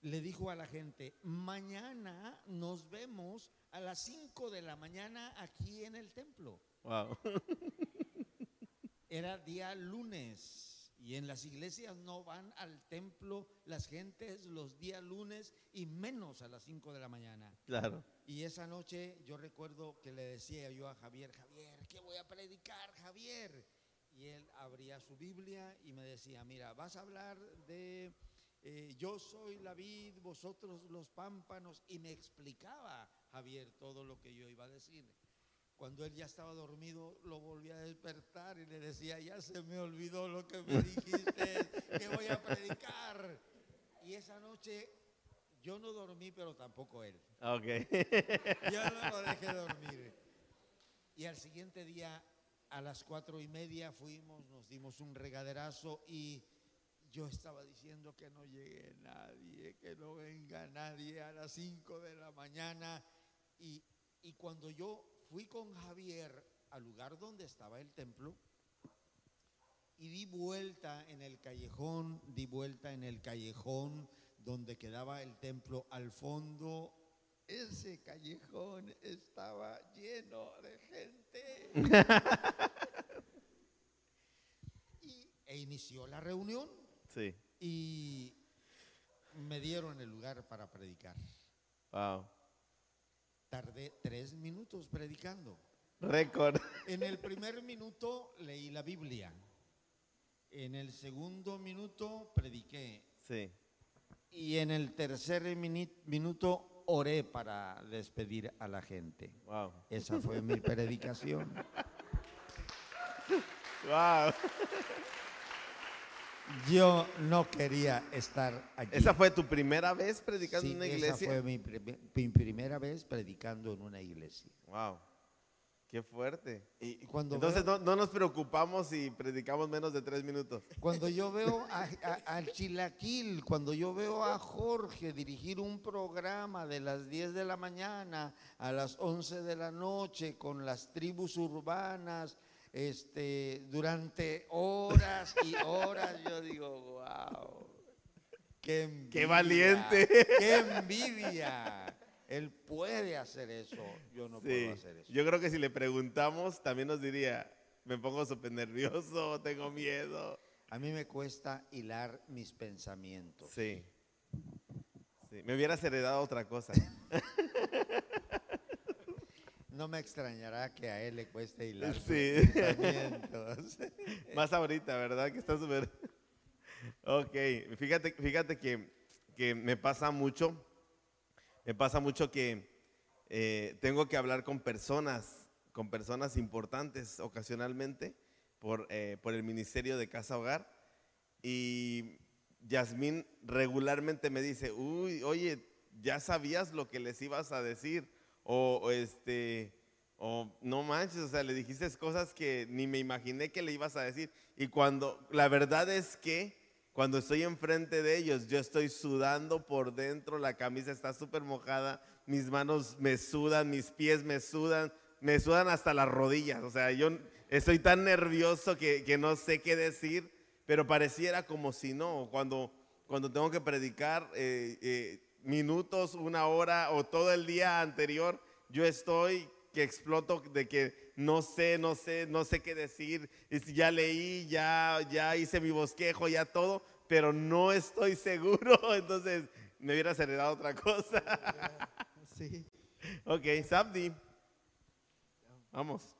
Le dijo a la gente, mañana nos vemos a las 5 de la mañana aquí en el templo. Wow. Era día lunes y en las iglesias no van al templo las gentes los días lunes y menos a las 5 de la mañana. Claro. Y esa noche yo recuerdo que le decía yo a Javier, Javier, ¿qué voy a predicar, Javier? Y él abría su Biblia y me decía, mira, vas a hablar de eh, yo soy la vid, vosotros los pámpanos. Y me explicaba Javier todo lo que yo iba a decir. Cuando él ya estaba dormido, lo volví a despertar y le decía, ya se me olvidó lo que me dijiste, que voy a predicar. Y esa noche yo no dormí, pero tampoco él. Ok. Yo no lo dejé dormir. Y al siguiente día, a las cuatro y media, fuimos, nos dimos un regaderazo y yo estaba diciendo que no llegue nadie, que no venga nadie a las cinco de la mañana. Y, y cuando yo fui con Javier al lugar donde estaba el templo, y di vuelta en el callejón, di vuelta en el callejón donde quedaba el templo al fondo. Ese callejón estaba lleno de gente. y, e inició la reunión Sí. y me dieron el lugar para predicar. Wow. Tardé tres minutos predicando. Récord. En el primer minuto leí la Biblia. En el segundo minuto prediqué. Sí. Y en el tercer minuto oré para despedir a la gente. Wow. Esa fue mi predicación. Wow. Yo no quería estar allí. ¿Esa fue tu primera vez predicando Sí, en una esa iglesia? fue mi, mi primera vez predicando en una iglesia. Wow, qué fuerte. Y cuando, Entonces veo- no, no nos preocupamos si predicamos menos de tres minutos. cuando yo veo a- a- al Chilaquil, cuando yo veo a Jorge dirigir un programa de las 10 de la mañana a las 11 de la noche con las tribus urbanas, este, durante horas y horas, yo digo, wow, qué envidia, ¡Qué valiente! ¡Qué envidia! Él puede hacer eso, yo no Sí, puedo hacer eso. yo creo que si le preguntamos también nos diría, me pongo súper nervioso, tengo miedo. A mí me cuesta hilar mis pensamientos. Sí. Sí, me hubieras heredado otra cosa. No me extrañará que a él le cueste hilar Sí. Más ahorita, ¿verdad? Que está súper... Ok, fíjate, fíjate que, que me pasa mucho, me pasa mucho que eh, tengo que hablar con personas, con personas importantes ocasionalmente por, eh, por el Ministerio de Casa Hogar y Yasmín regularmente me dice, uy, oye, ya sabías lo que les ibas a decir o, este... O no manches, o sea, le dijiste cosas que ni me imaginé que le ibas a decir. Y cuando, la verdad es que cuando estoy enfrente de ellos, yo estoy sudando por dentro, la camisa está súper mojada, mis manos me sudan, mis pies me sudan, me sudan hasta las rodillas. O sea, yo estoy tan nervioso que, que no sé qué decir, pero pareciera como si no. Cuando, cuando tengo que predicar eh, eh, minutos, una hora o todo el día anterior, yo estoy que exploto de que no sé, no sé, no sé qué decir. Ya leí, ya, ya hice mi bosquejo, ya todo, pero no estoy seguro. Entonces me hubieras heredado otra cosa. Sí. ok, Sabdi. Vamos.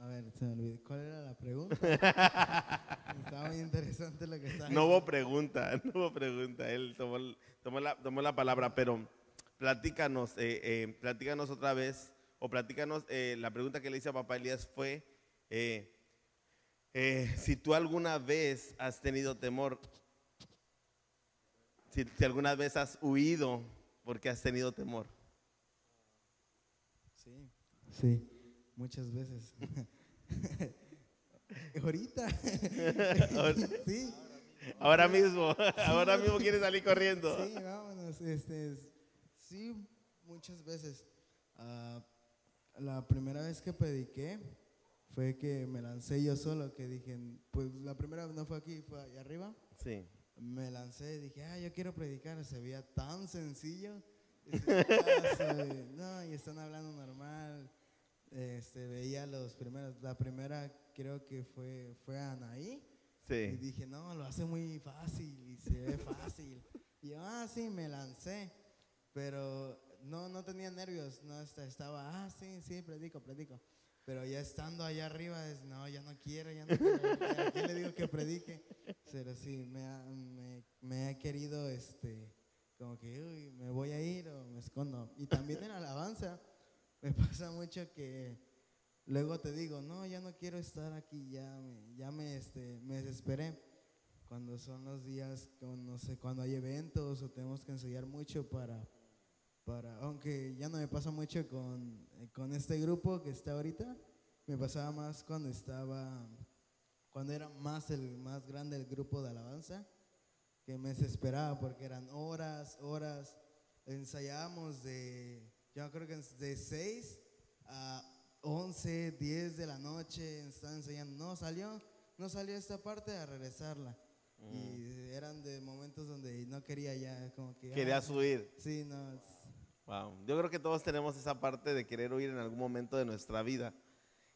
A ver, se me olvidó. ¿Cuál era la pregunta? Estaba muy interesante lo que estaba No hubo pregunta, no hubo pregunta. Él tomó, tomó la, tomó la palabra, pero platícanos, eh, eh, platícanos otra vez, o platícanos, eh, la pregunta que le hice a papá Elías fue, si tú alguna vez has tenido temor, si, si alguna vez has huido porque has tenido temor. Sí. Sí, muchas veces. Ahorita. Ahora- sí. Ahora mismo, ahora mismo quieres salir corriendo. Sí, vámonos. Este, sí, muchas veces. Ah, la primera vez que prediqué fue que me lancé yo solo, que dije, pues la primera vez no fue aquí, fue allá arriba. Sí. Me lancé y dije, ah, yo quiero predicar. Se veía tan sencillo. "Ah, se- no, y están hablando normal. Este, veía los primeros, la primera creo que fue, fue Anaí. Y Sí. dije, no, lo hace muy fácil y se ve fácil. y yo, ah, sí, me lancé. Pero no, no tenía nervios, no esta- estaba, ah, sí, sí, predico, predico. Pero ya estando allá arriba, es, no, ya no quiero, ya no quiero. ¿A quién le digo que predique? Pero sí, me, ha- me, me he querido, este, como que, uy, me voy a ir o me escondo. Y también en alabanza, me pasa mucho que luego te digo, no, ya no quiero estar aquí, ya me, ya me, este, me desesperé. Cuando son los días, con- no sé, cuando hay eventos o tenemos que ensayar mucho para, para aunque ya no me pasa mucho con, eh, con este grupo que está ahorita, me pasaba más cuando estaba, cuando era más el más grande el grupo de alabanza, que me desesperaba porque eran horas, horas, ensayábamos de, yo creo que de 6 a 11, 10 de la noche, estaban ensayando, no salió, no salió esta parte a regresarla. Y eran de momentos donde no quería ya, como que... ah, Querías huir. Sí, no, Wow. Yo creo que todos tenemos esa parte de querer huir en algún momento de nuestra vida.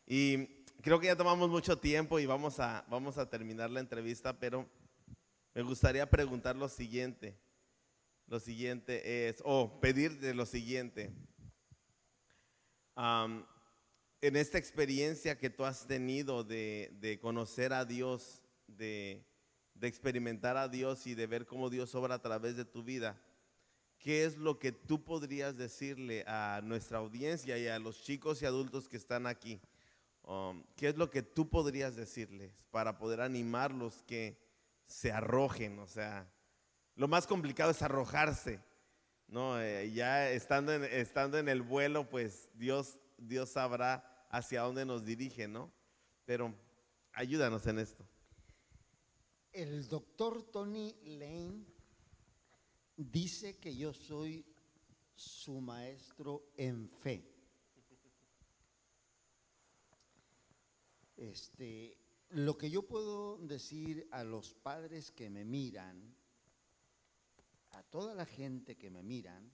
Y creo que ya tomamos mucho tiempo y vamos a, vamos a terminar la entrevista, pero me gustaría preguntar lo siguiente. Lo siguiente es, o pedirte lo siguiente. En esta experiencia que tú has tenido de, de conocer a Dios, de, de experimentar a Dios y de ver cómo Dios obra a través de tu vida, ¿qué es lo que tú podrías decirle a nuestra audiencia y a los chicos y adultos que están aquí? Um, ¿Qué es lo que tú podrías decirles para poder animarlos que se arrojen, o sea, lo más complicado es arrojarse, ¿no? Eh, ya estando en, estando en el vuelo, pues Dios, Dios sabrá hacia dónde nos dirige, ¿no? Pero ayúdanos en esto. El doctor Tony Lane dice que yo soy su maestro en fe. Este, lo que yo puedo decir a los padres que me miran, a toda la gente que me miran,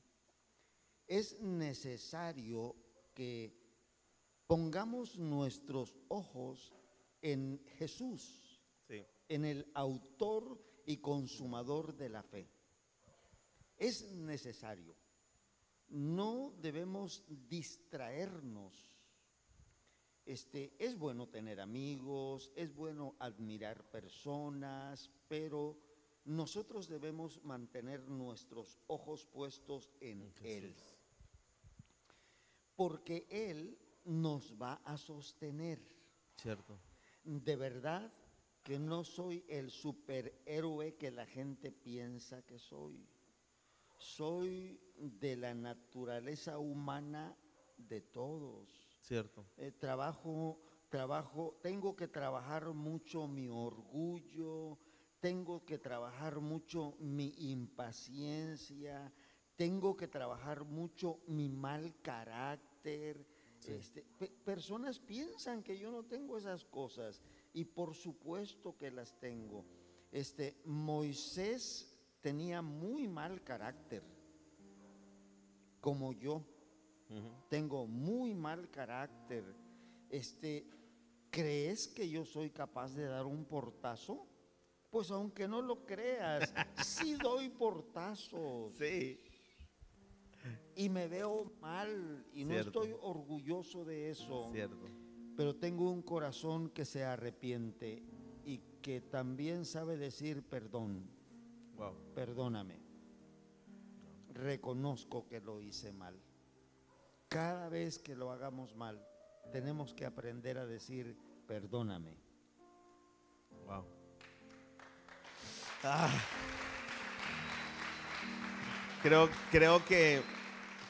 es necesario que pongamos nuestros ojos en Jesús, en el autor y consumador de la fe. Es necesario. No debemos distraernos este, es bueno tener amigos, es bueno admirar personas, pero nosotros debemos mantener nuestros ojos puestos en Él. Porque Él nos va a sostener. Cierto. De verdad que no soy el superhéroe que la gente piensa que soy. Soy de la naturaleza humana de todos Cierto. Eh, trabajo, trabajo, tengo que trabajar mucho mi orgullo, tengo que trabajar mucho mi impaciencia, tengo que trabajar mucho mi mal carácter. Este, personas piensan que yo no tengo esas cosas y por supuesto que las tengo. Este, Moisés tenía muy mal carácter, como yo tengo muy mal carácter. Este, ¿crees que yo soy capaz de dar un portazo? Pues aunque no lo creas, sí doy portazos. Sí. Y me veo mal y no estoy orgulloso de eso. Cierto. Pero tengo un corazón que se arrepiente y que también sabe decir perdón. Perdóname. Reconozco que lo hice mal. Cada vez que lo hagamos mal, tenemos que aprender a decir, perdóname. Wow. Ah. Creo, creo que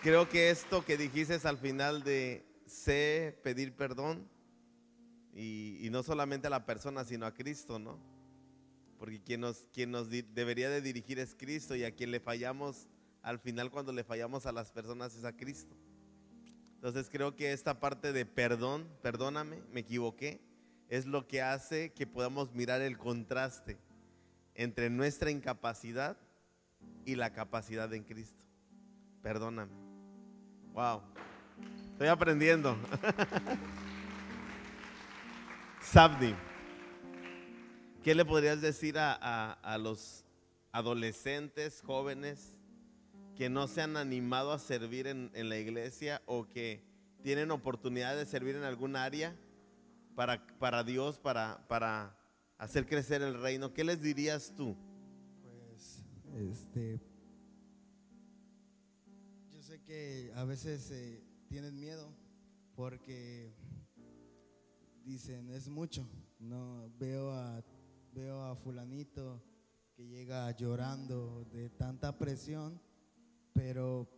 creo que esto que dijiste al final de sé pedir perdón y, no solamente a la persona sino a Cristo, ¿no? Porque quien nos, quien nos debería de dirigir es Cristo y a quien le fallamos al final cuando le fallamos a las personas es a Cristo. Entonces creo que esta parte de perdón, perdóname, me equivoqué, es lo que hace que podamos mirar el contraste entre nuestra incapacidad y la capacidad en Cristo. Perdóname. Wow. Estoy aprendiendo. Sabdi, ¿qué le podrías decir a, a los adolescentes, jóvenes que no se han animado a servir en, la iglesia o que tienen oportunidad de servir en algún área para, para Dios, para, para hacer crecer el reino, ¿qué les dirías tú? Pues, este, yo sé que a veces eh, tienen miedo porque dicen es mucho. No veo a veo a fulanito que llega llorando de tanta presión pero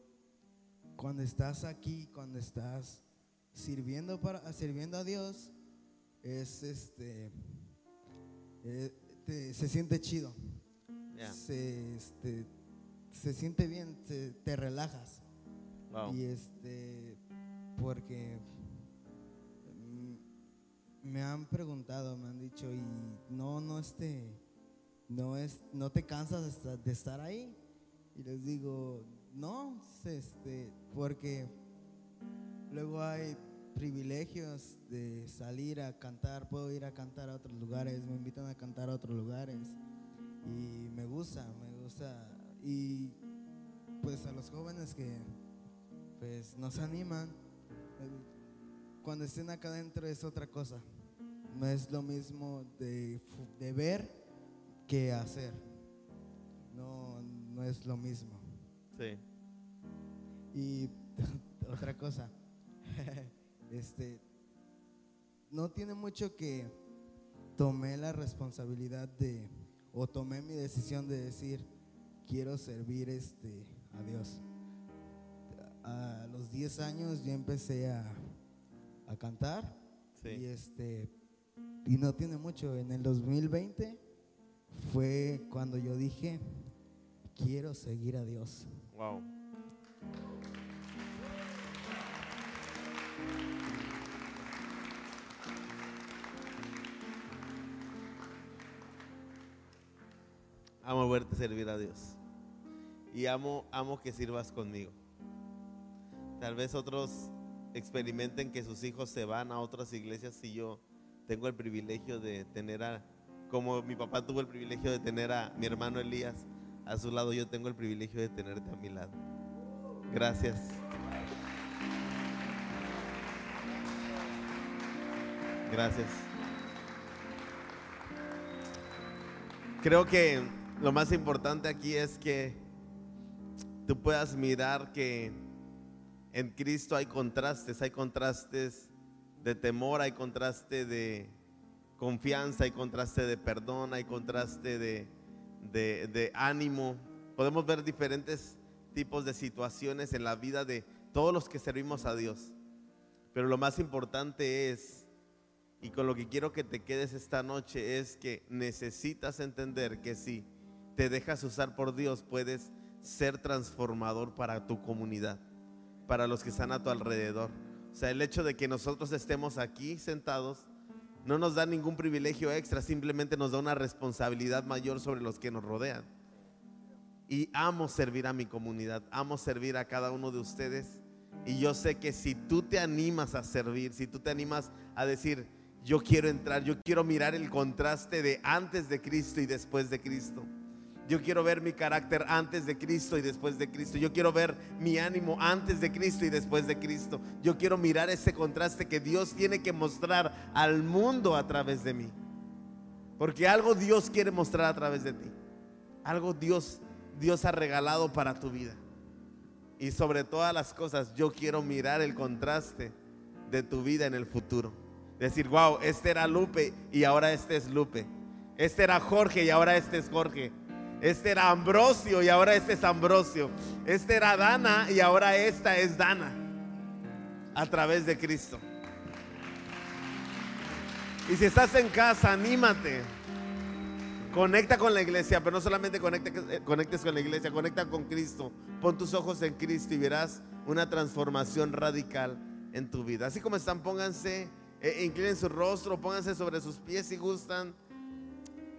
cuando estás aquí, cuando estás sirviendo para sirviendo a Dios, es este eh, se siente chido. Se, este, se siente bien, te relajas. Y este porque mm, me han preguntado, me han dicho, y no, no este, no es, no te cansas de estar ahí. Y les digo, no, este, porque luego hay privilegios de salir a cantar, puedo ir a cantar a otros lugares, me invitan a cantar a otros lugares y me gusta, me gusta y pues a los jóvenes que pues nos animan, cuando estén acá adentro es otra cosa, no es lo mismo de, de ver que hacer, no, no es lo mismo. Sí. Y otra cosa, este, no tiene mucho que tomé la responsabilidad de o tomé mi decisión de decir, quiero servir este, a Dios. A los 10 años ya empecé a, a cantar Sí. y este y no tiene mucho, en el 2020 fue cuando yo dije, quiero seguir a Dios. Wow. Amo verte servir a Dios. Y amo, amo que sirvas conmigo. Tal vez otros experimenten que sus hijos se van a otras iglesias y yo tengo el privilegio de tener a, como mi papá tuvo el privilegio de tener a mi hermano Elías a su lado, yo tengo el privilegio de tenerte a mi lado. Gracias. Gracias. Creo que lo más importante aquí es que tú puedas mirar que en Cristo hay contrastes, hay contrastes de temor, hay contraste de confianza, hay contraste de perdón, hay contraste de, ánimo. Podemos ver diferentes tipos de situaciones en la vida de todos los que servimos a Dios. Pero lo más importante es, y con lo que quiero que te quedes esta noche, es que necesitas entender que si te dejas usar por Dios, puedes ser transformador para tu comunidad, para los que están a tu alrededor. O sea, el hecho de que nosotros estemos aquí sentados no nos da ningún privilegio extra, simplemente nos da una responsabilidad mayor sobre los que nos rodean. Y amo servir a mi comunidad, amo servir a cada uno de ustedes. Y yo sé que si tú te animas a servir, si tú te animas a decir, yo quiero entrar, yo quiero mirar el contraste de antes de Cristo y después de Cristo. Yo quiero ver mi carácter antes de Cristo y después de Cristo. Yo quiero ver mi ánimo antes de Cristo y después de Cristo. Yo quiero mirar ese contraste que Dios tiene que mostrar al mundo a través de mí. Porque algo Dios quiere mostrar a través de ti. Algo Dios Dios ha regalado para tu vida. Y sobre todas las cosas, yo quiero mirar el contraste de tu vida en el futuro. Decir, wow, este era Lupe y ahora este es Lupe. Este era Jorge y ahora este es Jorge. Este era Ambrosio y ahora este es Ambrosio. Este era Dana y ahora esta es Dana. A través de Cristo. Y si estás en casa, anímate. Conecta con la iglesia, pero no solamente conecta, eh, conectes con la iglesia, conecta con Cristo. Pon tus ojos en Cristo y verás una transformación radical en tu vida. Así como están, pónganse, eh, inclinen su rostro, pónganse sobre sus pies si gustan.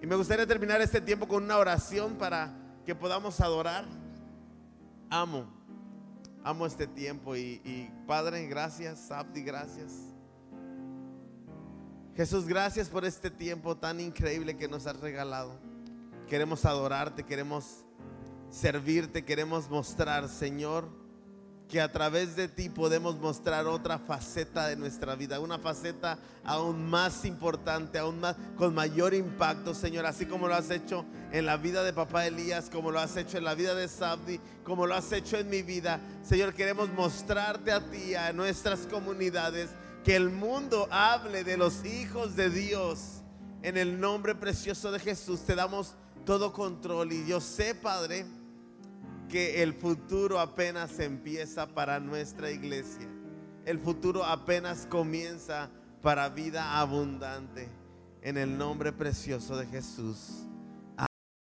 Y me gustaría terminar este tiempo con una oración para que podamos adorar. Amo, amo este tiempo y, Padre, gracias, Abdi, gracias. Jesús, gracias por este tiempo tan increíble que nos has regalado. Queremos adorarte, queremos servirte, queremos mostrar, Señor, que a través de ti podemos mostrar otra faceta de nuestra vida, una faceta aún más importante, aún más con mayor impacto, Señor, así como lo has hecho en la vida de papá Elías, como lo has hecho en la vida de Sabdi, como lo has hecho en mi vida. Señor, queremos mostrarte a ti, a nuestras comunidades, que el mundo hable de los hijos de Dios. En el nombre precioso de Jesús te damos todo control y yo sé, Padre, que el futuro apenas empieza para nuestra iglesia. El futuro apenas comienza para vida abundante. En el nombre precioso de Jesús.